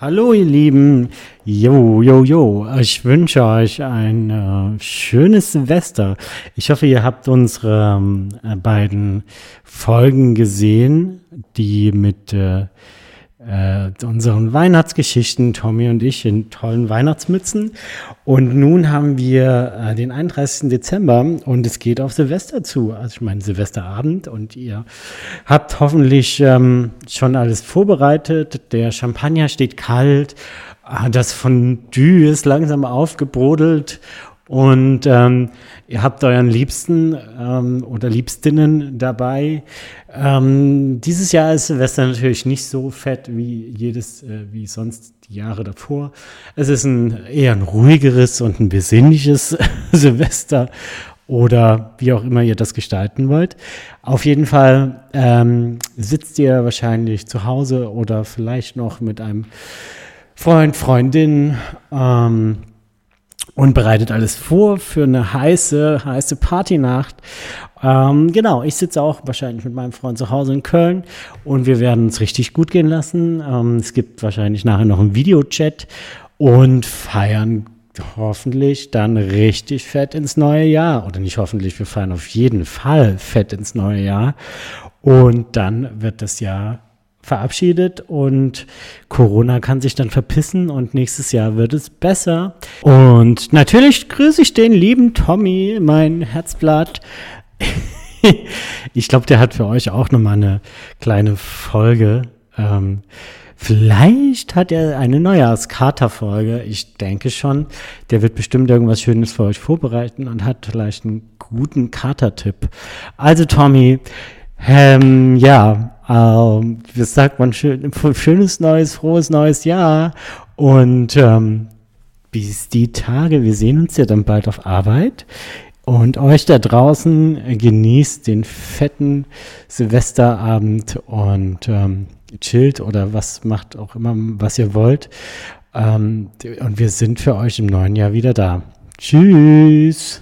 Hallo ihr Lieben, jo, jo, jo, ich wünsche euch ein äh, schönes Silvester. Ich hoffe, ihr habt unsere äh, beiden Folgen gesehen, die mit äh, äh, unseren Weihnachtsgeschichten, Tommy und ich, in tollen Weihnachtsmützen. Und nun haben wir äh, den 31. Dezember und es geht auf Silvester zu. Also ich meine Silvesterabend und ihr habt hoffentlich ähm, schon alles vorbereitet. Der Champagner steht kalt. Ah, das Fondue ist langsam aufgebrodelt und ähm, ihr habt euren Liebsten ähm, oder Liebstinnen dabei. Ähm, dieses Jahr ist Silvester natürlich nicht so fett wie jedes, äh, wie sonst die Jahre davor. Es ist ein eher ein ruhigeres und ein besinnliches Silvester oder wie auch immer ihr das gestalten wollt. Auf jeden Fall ähm, sitzt ihr wahrscheinlich zu Hause oder vielleicht noch mit einem Freund, Freundin. Ähm, und bereitet alles vor für eine heiße, heiße Partynacht. Ähm, genau, ich sitze auch wahrscheinlich mit meinem Freund zu Hause in Köln und wir werden uns richtig gut gehen lassen. Ähm, es gibt wahrscheinlich nachher noch einen Videochat und feiern hoffentlich dann richtig fett ins neue Jahr. Oder nicht hoffentlich, wir feiern auf jeden Fall fett ins neue Jahr. Und dann wird das Jahr verabschiedet und Corona kann sich dann verpissen und nächstes Jahr wird es besser. Und natürlich grüße ich den lieben Tommy, mein Herzblatt. ich glaube, der hat für euch auch nochmal eine kleine Folge. Ähm, vielleicht hat er eine Neujahrskater-Folge. Ich denke schon. Der wird bestimmt irgendwas Schönes für euch vorbereiten und hat vielleicht einen guten Kater-Tipp. Also Tommy, ähm, ja, ähm, wie sagt man, schön, schönes neues, frohes neues Jahr. Und ähm, bis die Tage, wir sehen uns ja dann bald auf Arbeit. Und euch da draußen genießt den fetten Silvesterabend und ähm, chillt oder was macht auch immer, was ihr wollt. Ähm, und wir sind für euch im neuen Jahr wieder da. Tschüss.